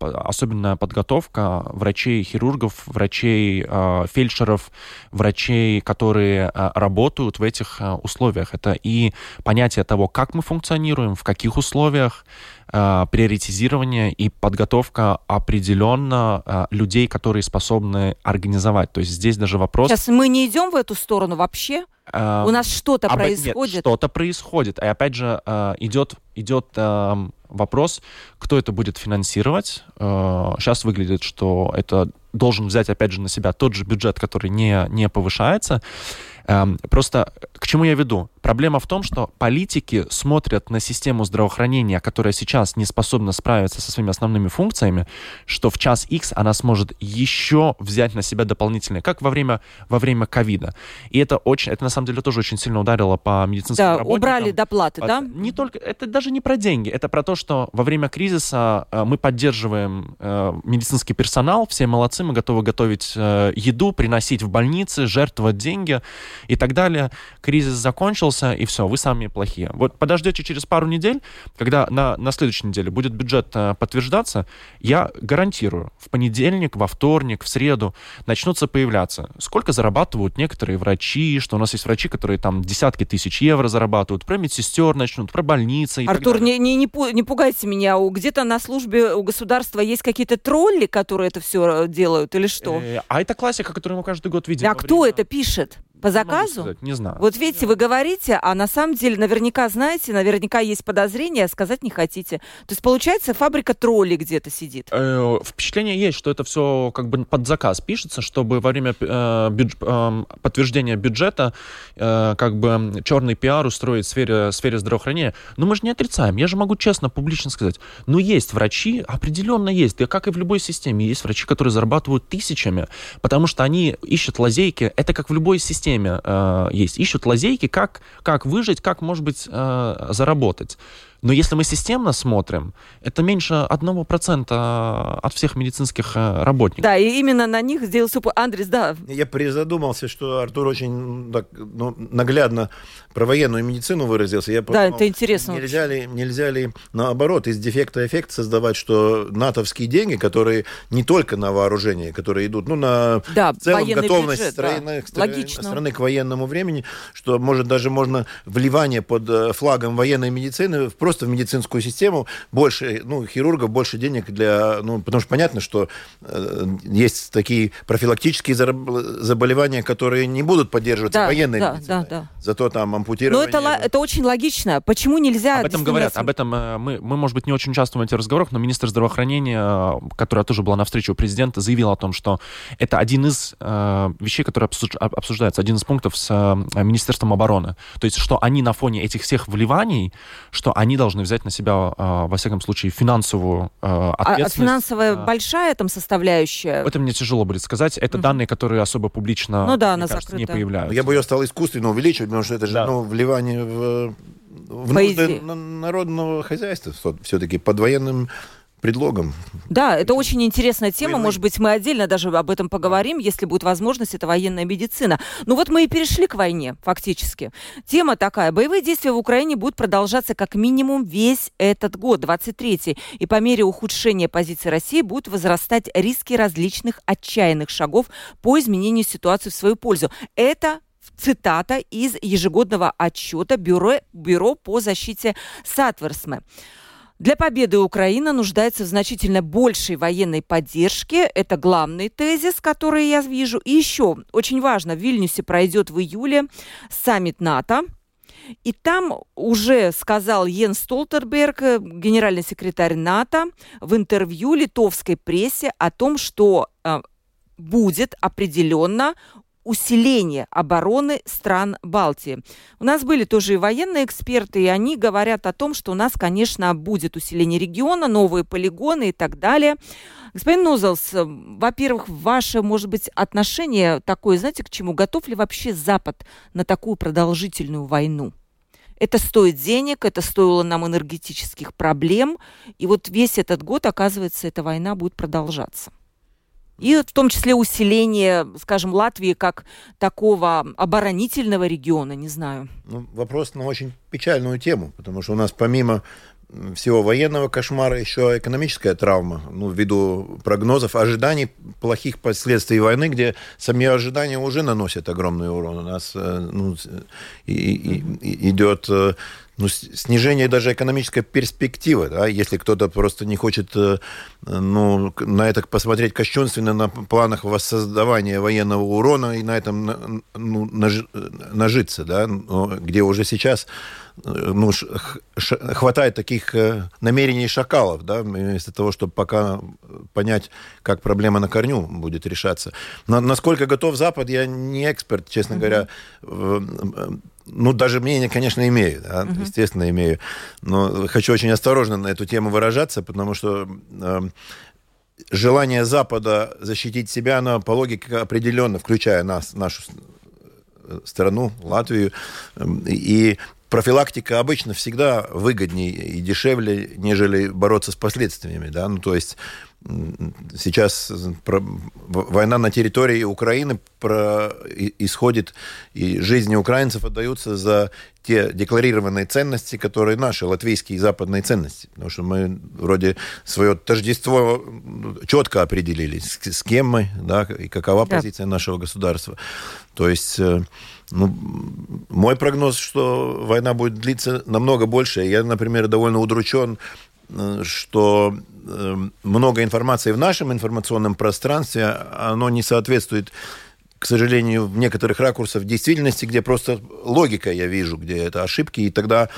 э, особенная подготовка врачей, хирургов, врачей, э, фельдшеров, врачей, которые работают в этих условиях. Это и понятие того, как мы функционируем, в каких условиях, э, приоритизирование и подготовка определенно э, людей, которые способны организовать. То есть здесь даже вопрос... Сейчас мы не идем в эту сторону вообще? Uh, У нас что-то об... происходит? Нет, что-то происходит. И опять же, uh, идет, идет uh, вопрос, кто это будет финансировать. Сейчас выглядит, что это должен взять, опять же, на себя тот же бюджет, который не, не повышается. Эм, просто к чему я веду? Проблема в том, что политики смотрят на систему здравоохранения, которая сейчас не способна справиться со своими основными функциями, что в час X она сможет еще взять на себя дополнительные, как во время во время ковида. И это очень, это на самом деле тоже очень сильно ударило по медицинским да, работникам. убрали доплаты, да? Не только, это даже не про деньги, это про то, что во время кризиса э, мы поддерживаем э, медицинский персонал, все молодцы, мы готовы готовить э, еду, приносить в больницы, жертвовать деньги и так далее. Кризис закончился, и все, вы сами плохие. Вот подождете через пару недель, когда на, на следующей неделе будет бюджет э, подтверждаться, я гарантирую, в понедельник, во вторник, в среду начнутся появляться. Сколько зарабатывают некоторые врачи, что у нас есть врачи, которые там десятки тысяч евро зарабатывают, про медсестер начнут, про больницы. Артур, не, не, не пугайте меня, где-то на службе у государства есть какие-то тролли, которые это все э, делают, или что? Э, а это классика, которую мы каждый год видим. А кто время... это пишет? По заказу? Сказать, не знаю. Вот видите, вы говорите, а на самом деле наверняка знаете, наверняка есть подозрения, а сказать не хотите. То есть, получается, фабрика троллей где-то сидит. Э, впечатление есть, что это все как бы под заказ пишется, чтобы во время э, бюдж, э, подтверждения бюджета э, как бы черный пиар устроить в сфере, в сфере здравоохранения. Но мы же не отрицаем. Я же могу честно, публично сказать. Ну, есть врачи, определенно есть. Да как и в любой системе. Есть врачи, которые зарабатывают тысячами, потому что они ищут лазейки. Это как в любой системе системе э, есть. Ищут лазейки, как, как выжить, как, может быть, э, заработать. Но если мы системно смотрим, это меньше 1% от всех медицинских э, работников. Да, и именно на них сделался упор. Андрес, да. Я призадумался, что Артур очень так, ну, наглядно про военную медицину выразился. Я подумал, да, это интересно. Нельзя ли, нельзя ли наоборот из дефекта эффект создавать, что натовские деньги, которые не только на вооружение, которые идут, ну, на да, в целом готовность бюджет, страны, да. Логично. страны к военному времени, что может даже можно вливание под э, флагом военной медицины просто в медицинскую систему больше, ну, хирургов больше денег для, ну, потому что понятно, что э, есть такие профилактические заболевания, которые не будут поддерживаться да, военной да, медициной. Да, да. Зато там ампутирование... Но это, это очень логично. Почему нельзя... Об этом говорят, об этом э, мы, мы, может быть, не очень участвуем в этих разговорах, но министр здравоохранения, э, которая тоже была на встрече у президента, заявил о том, что это один из э, вещей, которые обсуждаются, один из пунктов с э, Министерством обороны. То есть, что они на фоне этих всех вливаний, что они должны взять на себя, э, во всяком случае, финансовую э, ответственность. А финансовая э, большая там составляющая? Это мне тяжело будет сказать. Это угу. данные, которые особо публично, ну, да, мне кажется, не появляются. Я бы ее стал искусственно увеличивать, потому что это же да. ну, вливание в, в нужды народного хозяйства все-таки под военным предлогом. Да, это очень интересная тема. Войны. Может быть, мы отдельно даже об этом поговорим, если будет возможность, это военная медицина. Ну вот мы и перешли к войне, фактически. Тема такая. Боевые действия в Украине будут продолжаться как минимум весь этот год, 23-й. И по мере ухудшения позиции России будут возрастать риски различных отчаянных шагов по изменению ситуации в свою пользу. Это цитата из ежегодного отчета Бюро, Бюро по защите Сатверсме. Для победы Украина нуждается в значительно большей военной поддержке. Это главный тезис, который я вижу. И еще очень важно, в Вильнюсе пройдет в июле саммит НАТО. И там уже сказал Йенс Столтенберг, генеральный секретарь НАТО, в интервью литовской прессе о том, что э, будет определенно усиление обороны стран Балтии. У нас были тоже и военные эксперты, и они говорят о том, что у нас, конечно, будет усиление региона, новые полигоны и так далее. Господин Нозелс, во-первых, ваше, может быть, отношение такое, знаете, к чему? Готов ли вообще Запад на такую продолжительную войну? Это стоит денег, это стоило нам энергетических проблем. И вот весь этот год, оказывается, эта война будет продолжаться и в том числе усиление, скажем, Латвии как такого оборонительного региона, не знаю. Ну, вопрос на очень печальную тему, потому что у нас помимо всего военного кошмара еще экономическая травма, ну, ввиду прогнозов, ожиданий плохих последствий войны, где сами ожидания уже наносят огромный урон. У нас э, ну, и, и, идет э, ну, снижение даже экономической перспективы, да, если кто-то просто не хочет э, ну, на это посмотреть кощунственно на планах воссоздавания военного урона и на этом ну, наж, нажиться, да, где уже сейчас э, ну, хватает таких э, намерений шакалов, да, вместо того, чтобы пока понять, как проблема на корню будет решаться. Но насколько готов Запад, я не эксперт, честно mm-hmm. говоря ну, даже мнение, конечно, имею, да, угу. естественно, имею. Но хочу очень осторожно на эту тему выражаться, потому что э, желание Запада защитить себя, оно по логике определенно, включая нас, нашу страну, Латвию, эм, и профилактика обычно всегда выгоднее и дешевле, нежели бороться с последствиями, да, ну, то есть сейчас война на территории Украины про, исходит, и жизни украинцев отдаются за те декларированные ценности, которые наши, латвийские и западные ценности. Потому что мы вроде свое тождество четко определили, с, с кем мы, да, и какова да. позиция нашего государства. То есть... Э, ну, мой прогноз, что война будет длиться намного больше. Я, например, довольно удручен что э, много информации в нашем информационном пространстве, оно не соответствует к сожалению, в некоторых ракурсах действительности, где просто логика я вижу, где это ошибки, и тогда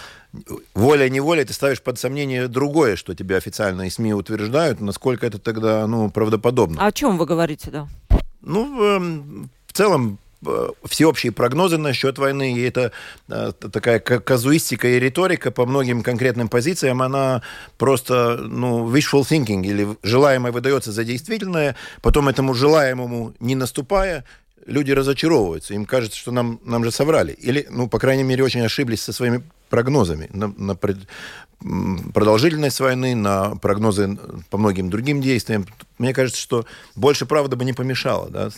воля-неволя ты ставишь под сомнение другое, что тебе официальные СМИ утверждают, насколько это тогда ну, правдоподобно. А о чем вы говорите, да? Ну, в целом, Э, всеобщие прогнозы насчет войны, и это э, такая казуистика и риторика по многим конкретным позициям, она просто, ну, wishful thinking, или желаемое выдается за действительное, потом этому желаемому не наступая, люди разочаровываются, им кажется, что нам, нам же соврали. Или, ну, по крайней мере, очень ошиблись со своими прогнозами, на, на продолжительность войны, на прогнозы по многим другим действиям. Мне кажется, что больше правда бы не помешало, да?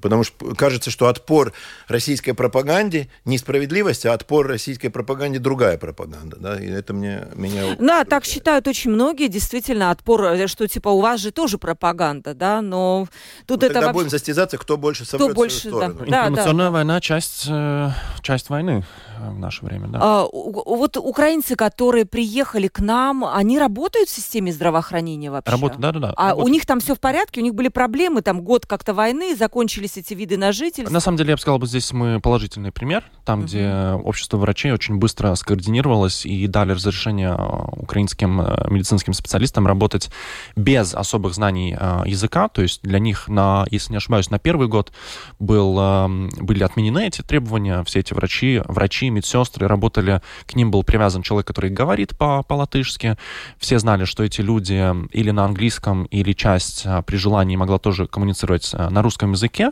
потому что кажется, что отпор российской пропаганде не справедливость, а отпор российской пропаганде другая пропаганда, да, и это мне меня. Да, так считают очень многие, действительно отпор, э, что типа у вас же тоже пропаганда, да, но тут ну, это тогда вообще... будем состязаться, кто больше собрет кто больше, Да. Информационная да. война часть э, часть войны в наше время, да. А, вот украинцы, которые приехали к нам, они работают в системе здравоохранения вообще? Работают, да, да, да. А работают. у них там все в порядке, у них были проблемы, там год как-то войны, закончились эти виды на жительство. На самом деле, я бы сказал, бы здесь мы положительный пример, там, uh-huh. где общество врачей очень быстро скоординировалось и дали разрешение э, украинским э, медицинским специалистам работать без особых знаний э, языка, то есть для них, на, если не ошибаюсь, на первый год был, эм, были отменены эти требования, все эти врачи, врачи, медсестры работали, к ним был привязан человек, который говорит по, по-латышски, все знали, что эти люди или на английском, или часть а, при желании могла тоже коммуницировать а, на русском языке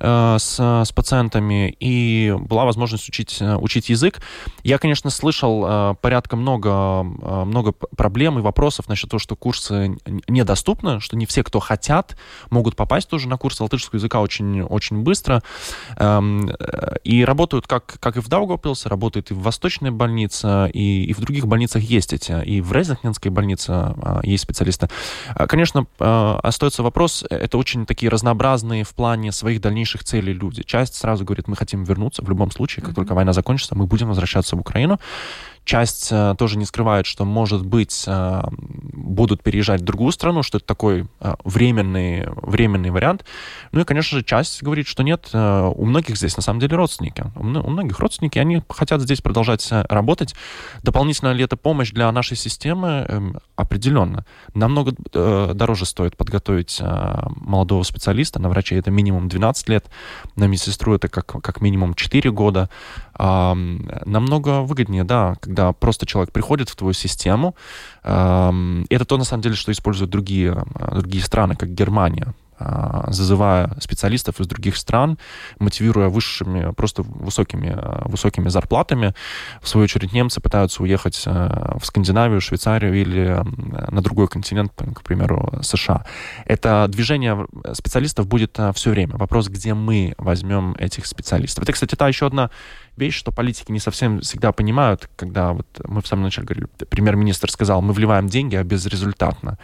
э, с, с пациентами, и была возможность учить, э, учить язык. Я, конечно, слышал э, порядка много, много проблем и вопросов насчет того, что курсы недоступны, что не все, кто хотят, могут попасть тоже на курсы латышского языка очень, очень быстро. Эм, и работают как, как и в Даугавпилсе, работают и в Восточной больнице, и, и в других больницах есть эти. И в Резахненской больнице есть специалисты. Конечно, остается вопрос, это очень такие разнообразные в плане своих дальнейших целей люди. Часть сразу говорит, мы хотим вернуться в любом случае, как mm-hmm. только война закончится, мы будем возвращаться в Украину. Часть э, тоже не скрывает, что, может быть, э, будут переезжать в другую страну, что это такой э, временный, временный вариант. Ну и, конечно же, часть говорит, что нет, у многих здесь на самом деле родственники. У многих родственники, они хотят здесь продолжать работать. Дополнительно ли это помощь для нашей системы? Эм, определенно. Намного дороже стоит подготовить молодого специалиста. На врача это минимум 12 лет, на медсестру это как, как минимум 4 года. Намного выгоднее, да, когда просто человек приходит в твою систему. Это то, на самом деле, что используют другие, другие страны, как Германия. А, зазывая специалистов из других стран, мотивируя высшими, просто высокими, высокими зарплатами. В свою очередь немцы пытаются уехать а, в Скандинавию, Швейцарию или на другой континент, к примеру, США. Это движение специалистов будет а, все время. Вопрос, где мы возьмем этих специалистов. Это, кстати, та еще одна вещь, что политики не совсем всегда понимают, когда вот мы в самом начале говорили, премьер-министр сказал, мы вливаем деньги, а безрезультатно.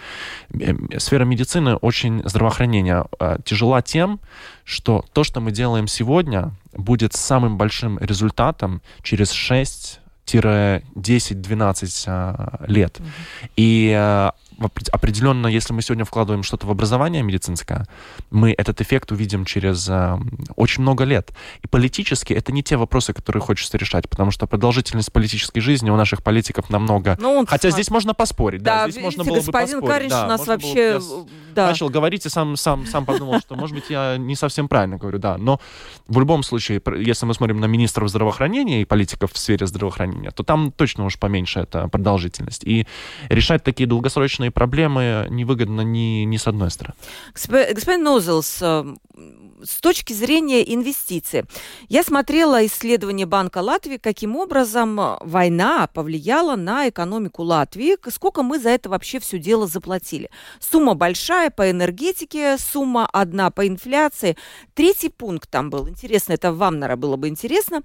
Сфера медицины очень здравоохранения а, тяжела тем, что то, что мы делаем сегодня, будет самым большим результатом через 6 10-12 а, лет. Mm-hmm. И а, определенно, если мы сегодня вкладываем что-то в образование медицинское, мы этот эффект увидим через э, очень много лет. И политически это не те вопросы, которые хочется решать, потому что продолжительность политической жизни у наших политиков намного... Ну. Хотя здесь можно поспорить, да, да здесь видите, можно было бы поспорить. Каринч да, у нас вообще... Было, да. Начал говорить и сам, сам, сам подумал, что, может быть, я не совсем правильно говорю, да. Но в любом случае, если мы смотрим на министров здравоохранения и политиков в сфере здравоохранения, то там точно уж поменьше эта продолжительность. И решать такие долгосрочные проблемы невыгодно ни, ни с одной стороны. Господин Нозелс, э, с точки зрения инвестиций, я смотрела исследование Банка Латвии, каким образом война повлияла на экономику Латвии, сколько мы за это вообще все дело заплатили. Сумма большая по энергетике, сумма одна по инфляции. Третий пункт там был. Интересно, это вам, наверное, было бы интересно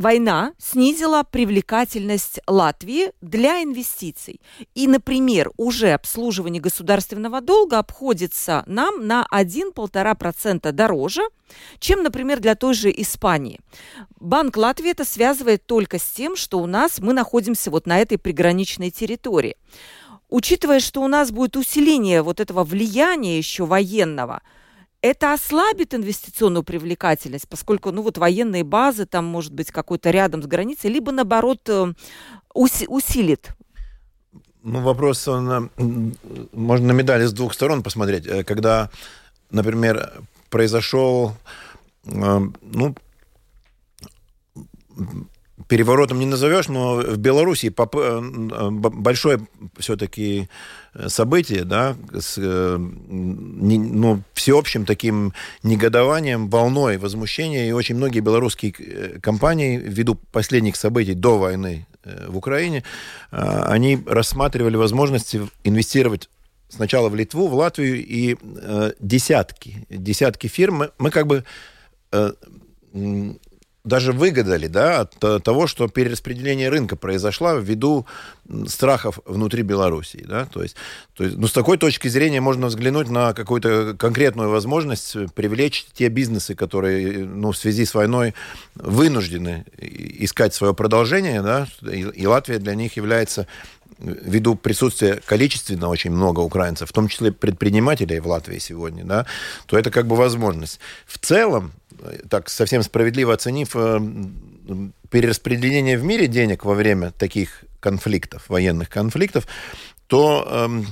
война снизила привлекательность Латвии для инвестиций. И, например, уже обслуживание государственного долга обходится нам на 1-1,5% дороже, чем, например, для той же Испании. Банк Латвии это связывает только с тем, что у нас мы находимся вот на этой приграничной территории. Учитывая, что у нас будет усиление вот этого влияния еще военного – это ослабит инвестиционную привлекательность, поскольку, ну, вот военные базы, там, может быть, какой-то рядом с границей, либо, наоборот, э, уси- усилит ну, вопрос, он, можно на медали с двух сторон посмотреть. Э, когда, например, произошел, э, ну, переворотом не назовешь, но в Беларуси большое все-таки событие, да, с ну, всеобщим таким негодованием, волной возмущения, и очень многие белорусские компании, ввиду последних событий до войны в Украине, они рассматривали возможности инвестировать сначала в Литву, в Латвию, и э, десятки, десятки фирм. Мы, мы как бы э, даже выгадали да, от э, того, что перераспределение рынка произошло ввиду страхов внутри Белоруссии. Да? То есть, то есть, ну, с такой точки зрения можно взглянуть на какую-то конкретную возможность привлечь те бизнесы, которые ну, в связи с войной вынуждены искать свое продолжение. Да? И, и Латвия для них является ввиду присутствия количественно очень много украинцев, в том числе предпринимателей в Латвии сегодня, да, то это как бы возможность. В целом, так совсем справедливо оценив э, перераспределение в мире денег во время таких конфликтов, военных конфликтов, то э,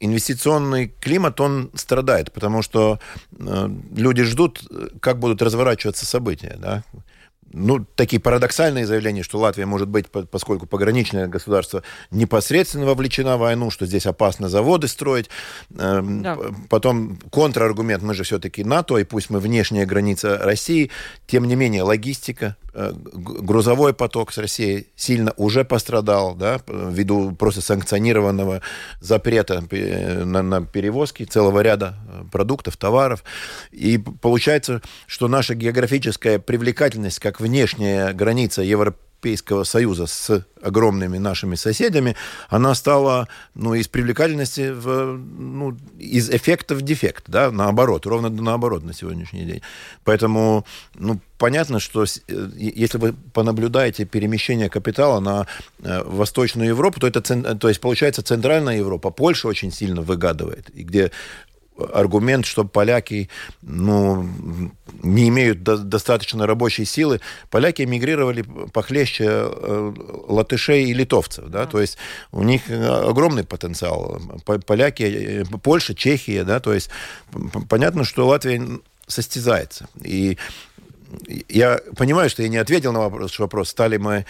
инвестиционный климат, он страдает, потому что э, люди ждут, как будут разворачиваться события. Да? Ну, такие парадоксальные заявления, что Латвия может быть, поскольку пограничное государство непосредственно вовлечено в войну, что здесь опасно заводы строить. Эм, да. Потом контраргумент, мы же все-таки НАТО, и пусть мы внешняя граница России, тем не менее логистика, грузовой поток с Россией сильно уже пострадал, да, ввиду просто санкционированного запрета на, на перевозки целого ряда э, продуктов, товаров. И получается, что наша географическая привлекательность как внешняя граница Европы Европейского Союза с огромными нашими соседями, она стала ну, из привлекательности в, ну, из эффекта в дефект, да, наоборот, ровно наоборот на сегодняшний день. Поэтому, ну, понятно, что э, если вы понаблюдаете перемещение капитала на э, Восточную Европу, то это, то есть, получается, Центральная Европа, Польша очень сильно выгадывает, и где аргумент, что поляки ну, не имеют до, достаточно рабочей силы. Поляки эмигрировали похлеще э, латышей и литовцев. Да? То есть у них огромный потенциал. Поляки, Польша, Чехия. Да? То есть понятно, что Латвия состязается. И я понимаю, что я не ответил на вопрос, вопрос, стали мы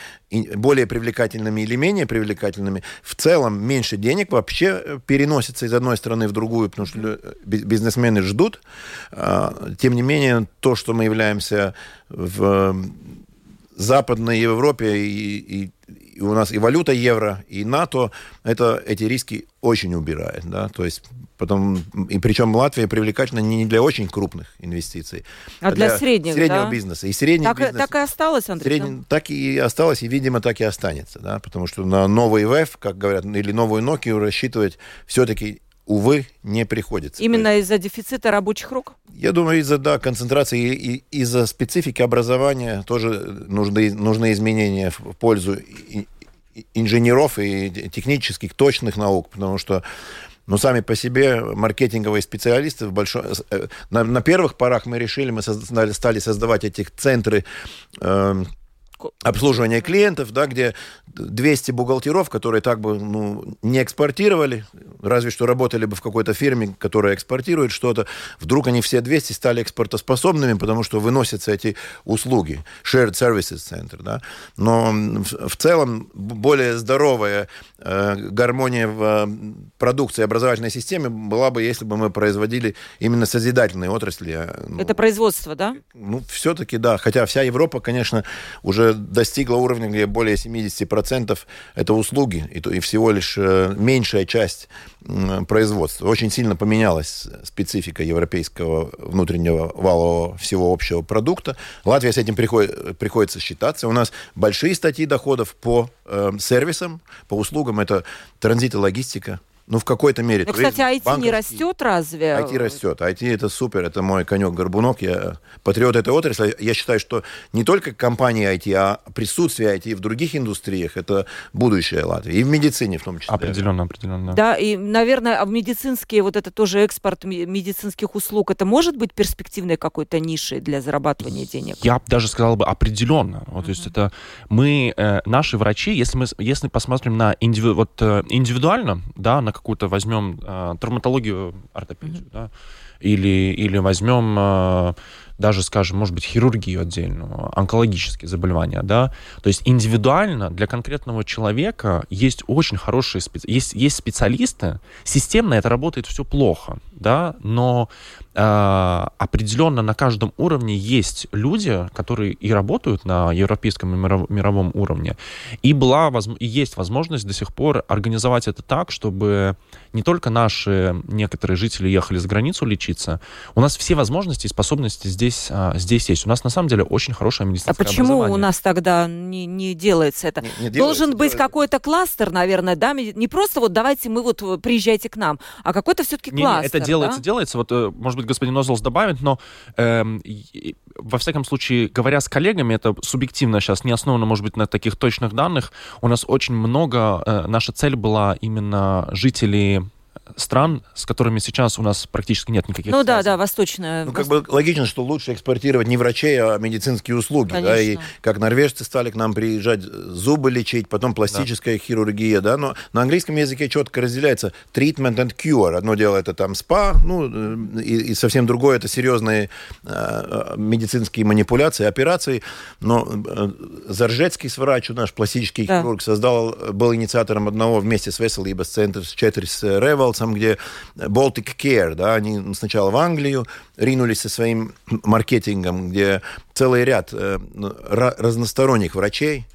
более привлекательными или менее привлекательными. В целом меньше денег вообще э, переносится из одной страны в другую, потому что э, бизнесмены ждут. А, тем не менее, то, что мы являемся в Западной Европе и, и и у нас и валюта евро, и НАТО, это, эти риски очень убирает. Да? То есть потом, и причем Латвия привлекательна не для очень крупных инвестиций, а, а для, для средних, среднего да? бизнеса. И средний так, бизнес, так и осталось, Андрей? Средний, так и осталось, и, видимо, так и останется. Да? Потому что на новый ВЭФ, как говорят, или новую Nokia рассчитывать все-таки увы, не приходится. Именно из-за дефицита рабочих рук? Я думаю, из-за да, концентрации и, из-за специфики образования тоже нужны, нужны изменения в пользу инженеров и технических точных наук, потому что ну, сами по себе маркетинговые специалисты в большой... Э, на, на первых порах мы решили, мы создали, стали создавать эти центры э, обслуживания клиентов, да, где 200 бухгалтеров, которые так бы ну, не экспортировали, разве что работали бы в какой-то фирме, которая экспортирует что-то, вдруг они все 200 стали экспортоспособными, потому что выносятся эти услуги, shared services center, да. Но в, целом более здоровая э, гармония в э, продукции образовательной системе была бы, если бы мы производили именно созидательные отрасли. А, ну, Это производство, да? Ну, все-таки да. Хотя вся Европа, конечно, уже достигла уровня, где более 70% это услуги, и, и всего лишь э, меньшая часть производства. Очень сильно поменялась специфика европейского внутреннего валового всего общего продукта. Латвия с этим приходит, приходится считаться. У нас большие статьи доходов по э, сервисам, по услугам. Это транзит и логистика, ну, в какой-то мере. Ну, кстати, IT банковский... не растет разве? IT растет. IT это супер, это мой конек-горбунок. Я патриот этой отрасли. Я считаю, что не только компании IT, а присутствие IT в других индустриях это будущее Латвии. И в медицине в том числе. Определенно, определенно. Да, и, наверное, а в медицинские, вот это тоже экспорт медицинских услуг, это может быть перспективной какой-то нишей для зарабатывания денег? Я даже сказал бы определенно. Вот, mm-hmm. То есть это мы, э, наши врачи, если мы если посмотрим на индиви, вот, э, индивидуально, да, на какую-то возьмем э, травматологию, ортопедию, mm-hmm. да, или, или возьмем, э, даже, скажем, может быть, хирургию отдельную, онкологические заболевания, да. То есть индивидуально для конкретного человека есть очень хорошие специ... есть, есть специалисты, системно это работает все плохо, да, но э, определенно на каждом уровне есть люди, которые и работают на европейском и мировом уровне, и была и есть возможность до сих пор организовать это так, чтобы не только наши некоторые жители ехали за границу лечиться, у нас все возможности и способности здесь, а, здесь есть. У нас на самом деле очень хорошее медицинское А почему у нас тогда не, не делается это? Не, не Должен делается, быть какой-то кластер, наверное, да? Не просто вот давайте мы вот приезжайте к нам, а какой-то все-таки кластер. Не, это делается, да? делается. Вот, э, может быть, господин Нозлс добавит, но э, во всяком случае, говоря с коллегами, это субъективно сейчас, не основано, может быть, на таких точных данных, у нас очень много, э, наша цель была именно жителей стран, с которыми сейчас у нас практически нет никаких Ну связей. да, да, восточная. Ну как бы логично, что лучше экспортировать не врачей, а медицинские услуги. Конечно. Да, и как норвежцы стали к нам приезжать зубы лечить, потом пластическая да. хирургия, да, но на английском языке четко разделяется treatment and cure. Одно дело это там спа, ну э, и, и совсем другое это серьезные э, медицинские манипуляции, операции. Но э, Заржецкий врач, наш пластический да. хирург, создал, был инициатором одного вместе с Веселибас Центр с Четрис Ревелс, Рейнольдсом, где Baltic Care, да, они сначала в Англию ринулись со своим маркетингом, где целый ряд э, разносторонних врачей,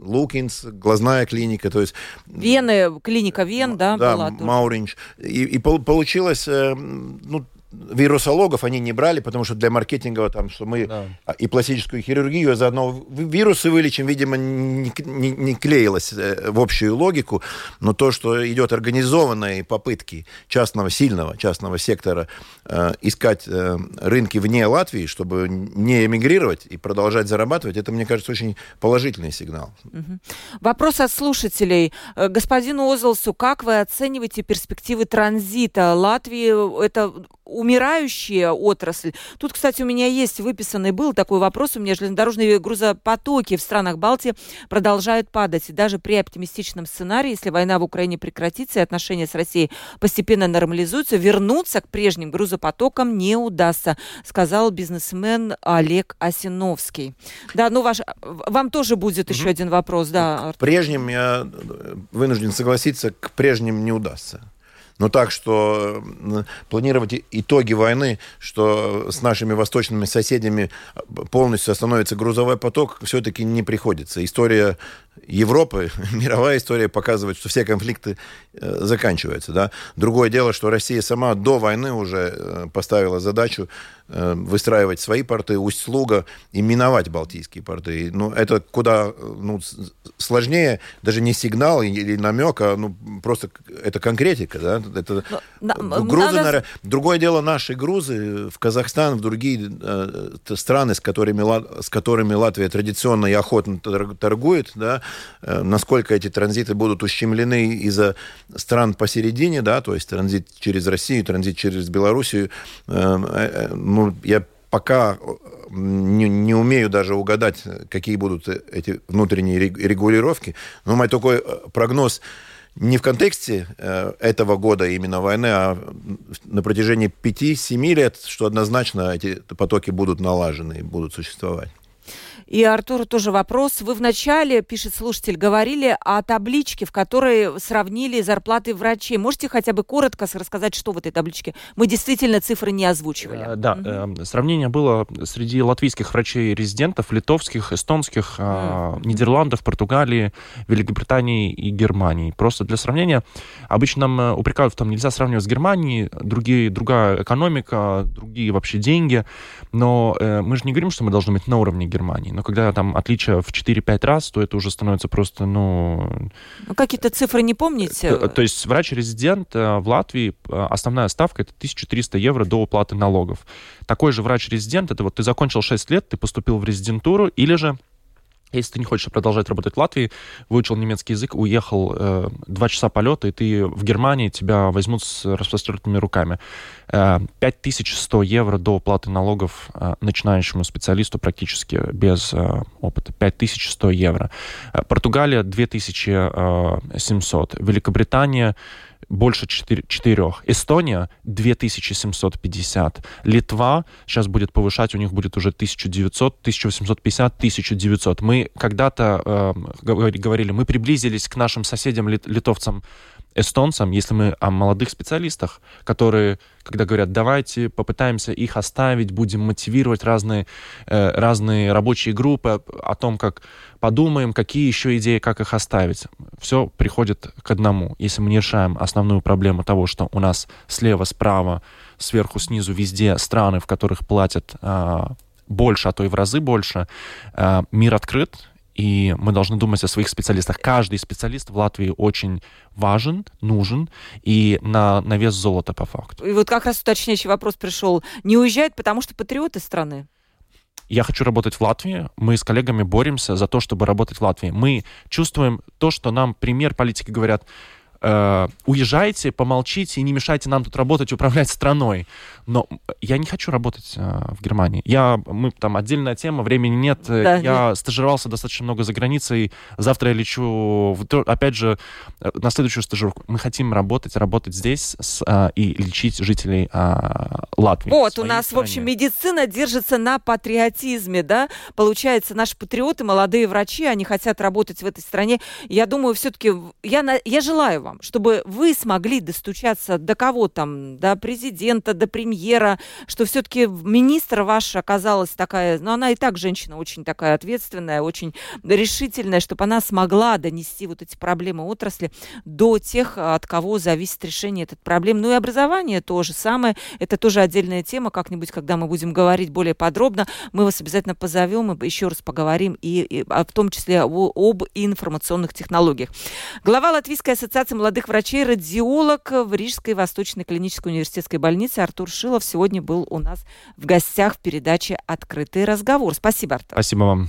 Лукинс, глазная клиника, то есть... Вены, клиника Вен, да, да была Мауринч. И, и получилось, э, ну, вирусологов они не брали, потому что для маркетинга там, что мы да. и пластическую хирургию, а заодно вирусы вылечим, видимо, не, не, не клеилось э, в общую логику, но то, что идет организованные попытки частного, сильного частного сектора э, искать э, рынки вне Латвии, чтобы не эмигрировать и продолжать зарабатывать, это, мне кажется, очень положительный сигнал. Угу. Вопрос от слушателей. Э, господину Озелсу, как вы оцениваете перспективы транзита Латвии? Это умирающая отрасль. Тут, кстати, у меня есть выписанный был такой вопрос. У меня железнодорожные грузопотоки в странах Балтии продолжают падать. И даже при оптимистичном сценарии, если война в Украине прекратится и отношения с Россией постепенно нормализуются, вернуться к прежним грузопотокам не удастся, сказал бизнесмен Олег Осиновский. Да, ну ваш, вам тоже будет еще один вопрос, да. К прежним я вынужден согласиться, к прежним не удастся. Но так, что планировать итоги войны, что с нашими восточными соседями полностью остановится грузовой поток, все-таки не приходится. История Европы, мировая история показывает, что все конфликты э, заканчиваются. Да? Другое дело, что Россия сама до войны уже э, поставила задачу э, выстраивать свои порты, Усть-Луга и миновать Балтийские порты. Ну, это куда ну, сложнее, даже не сигнал или намек, а ну, просто это конкретика. Да? Это, Но, ну, грузы, надо... наверное, другое дело наши грузы в Казахстан, в другие э, страны, с которыми, с которыми Латвия традиционно и охотно торгует, да, Э, насколько эти транзиты будут ущемлены из-за стран посередине, да, то есть транзит через Россию, транзит через Белоруссию. Э, э, ну, я пока не, не умею даже угадать, какие будут эти внутренние регулировки. Но мой такой прогноз не в контексте этого года именно войны, а на протяжении 5-7 лет, что однозначно эти потоки будут налажены и будут существовать. И Артуру тоже вопрос. Вы вначале, пишет слушатель, говорили о табличке, в которой сравнили зарплаты врачей. Можете хотя бы коротко рассказать, что в этой табличке? Мы действительно цифры не озвучивали. Э, да, угу. сравнение было среди латвийских врачей-резидентов, литовских, эстонских, mm. Нидерландов, Португалии, Великобритании и Германии. Просто для сравнения, обычно нам э, упрекают в том, нельзя сравнивать с Германией, другие, другая экономика, другие вообще деньги, но мы же не говорим, что мы должны быть на уровне Германии но когда там отличие в 4-5 раз, то это уже становится просто, ну... ну какие-то цифры не помните? То, то есть врач-резидент э, в Латвии, э, основная ставка это 1300 евро до уплаты налогов. Такой же врач-резидент, это вот ты закончил 6 лет, ты поступил в резидентуру, или же если ты не хочешь продолжать работать в Латвии, выучил немецкий язык, уехал э, два часа полета, и ты в Германии, тебя возьмут с распростертыми руками. Э, 5100 евро до уплаты налогов э, начинающему специалисту практически без э, опыта. 5100 евро. Э, Португалия 2700. Великобритания больше 4, 4. Эстония 2750. Литва сейчас будет повышать, у них будет уже 1900, 1850, 1900. Мы когда-то э, говорили, мы приблизились к нашим соседям литовцам эстонцам, если мы о молодых специалистах, которые, когда говорят, давайте попытаемся их оставить, будем мотивировать разные, э, разные рабочие группы о том, как подумаем, какие еще идеи, как их оставить. Все приходит к одному. Если мы не решаем основную проблему того, что у нас слева, справа, сверху, снизу, везде страны, в которых платят э, больше, а то и в разы больше, э, мир открыт, и мы должны думать о своих специалистах. Каждый специалист в Латвии очень важен, нужен и на, на вес золота по факту. И вот как раз уточняющий вопрос пришел. Не уезжают, потому что патриоты страны? я хочу работать в Латвии, мы с коллегами боремся за то, чтобы работать в Латвии. Мы чувствуем то, что нам премьер политики говорят, э, уезжайте, помолчите и не мешайте нам тут работать, управлять страной. Но я не хочу работать э, в Германии. Я, мы там отдельная тема, времени нет. Да, я нет. стажировался достаточно много за границей. Завтра я лечу, в, опять же, э, на следующую стажировку. Мы хотим работать, работать здесь с, э, и лечить жителей э, Латвии. Вот, у нас, стране. в общем, медицина держится на патриотизме, да? Получается, наши патриоты, молодые врачи, они хотят работать в этой стране. Я думаю, все-таки, я, я желаю вам, чтобы вы смогли достучаться до кого там, до президента, до премьера, премьера, что все-таки министр ваш оказалась такая, ну, она и так женщина очень такая ответственная, очень решительная, чтобы она смогла донести вот эти проблемы отрасли до тех, от кого зависит решение этой проблемы. Ну и образование тоже самое. Это тоже отдельная тема. Как-нибудь, когда мы будем говорить более подробно, мы вас обязательно позовем и еще раз поговорим, и, и а в том числе о, об информационных технологиях. Глава Латвийской ассоциации молодых врачей, радиолог в Рижской Восточной клинической университетской больнице Артур Шил Шилов сегодня был у нас в гостях в передаче «Открытый разговор». Спасибо, Артур. Спасибо вам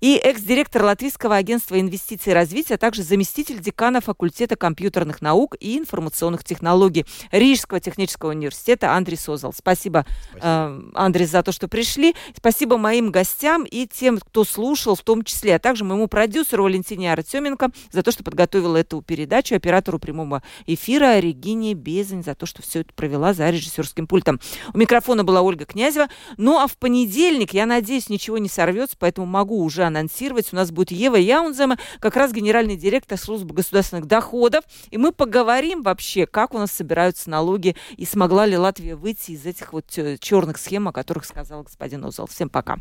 и экс-директор Латвийского агентства инвестиций и развития, а также заместитель декана факультета компьютерных наук и информационных технологий Рижского технического университета Андрей Созал. Спасибо, Спасибо. Э, Андрей, за то, что пришли. Спасибо моим гостям и тем, кто слушал, в том числе, а также моему продюсеру Валентине Артеменко за то, что подготовила эту передачу, оператору прямого эфира Регине Безань за то, что все это провела за режиссерским пультом. У микрофона была Ольга Князева. Ну а в понедельник, я надеюсь, ничего не сорвется, поэтому могу уже анонсировать. У нас будет Ева Яунзема, как раз генеральный директор службы государственных доходов. И мы поговорим вообще, как у нас собираются налоги и смогла ли Латвия выйти из этих вот э, черных схем, о которых сказал господин Озал. Всем пока.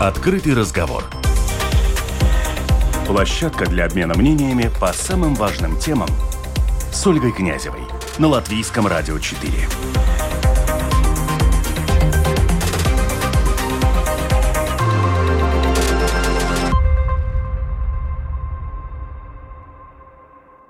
Открытый разговор. Площадка для обмена мнениями по самым важным темам – с Ольгой Князевой на Латвийском радио 4.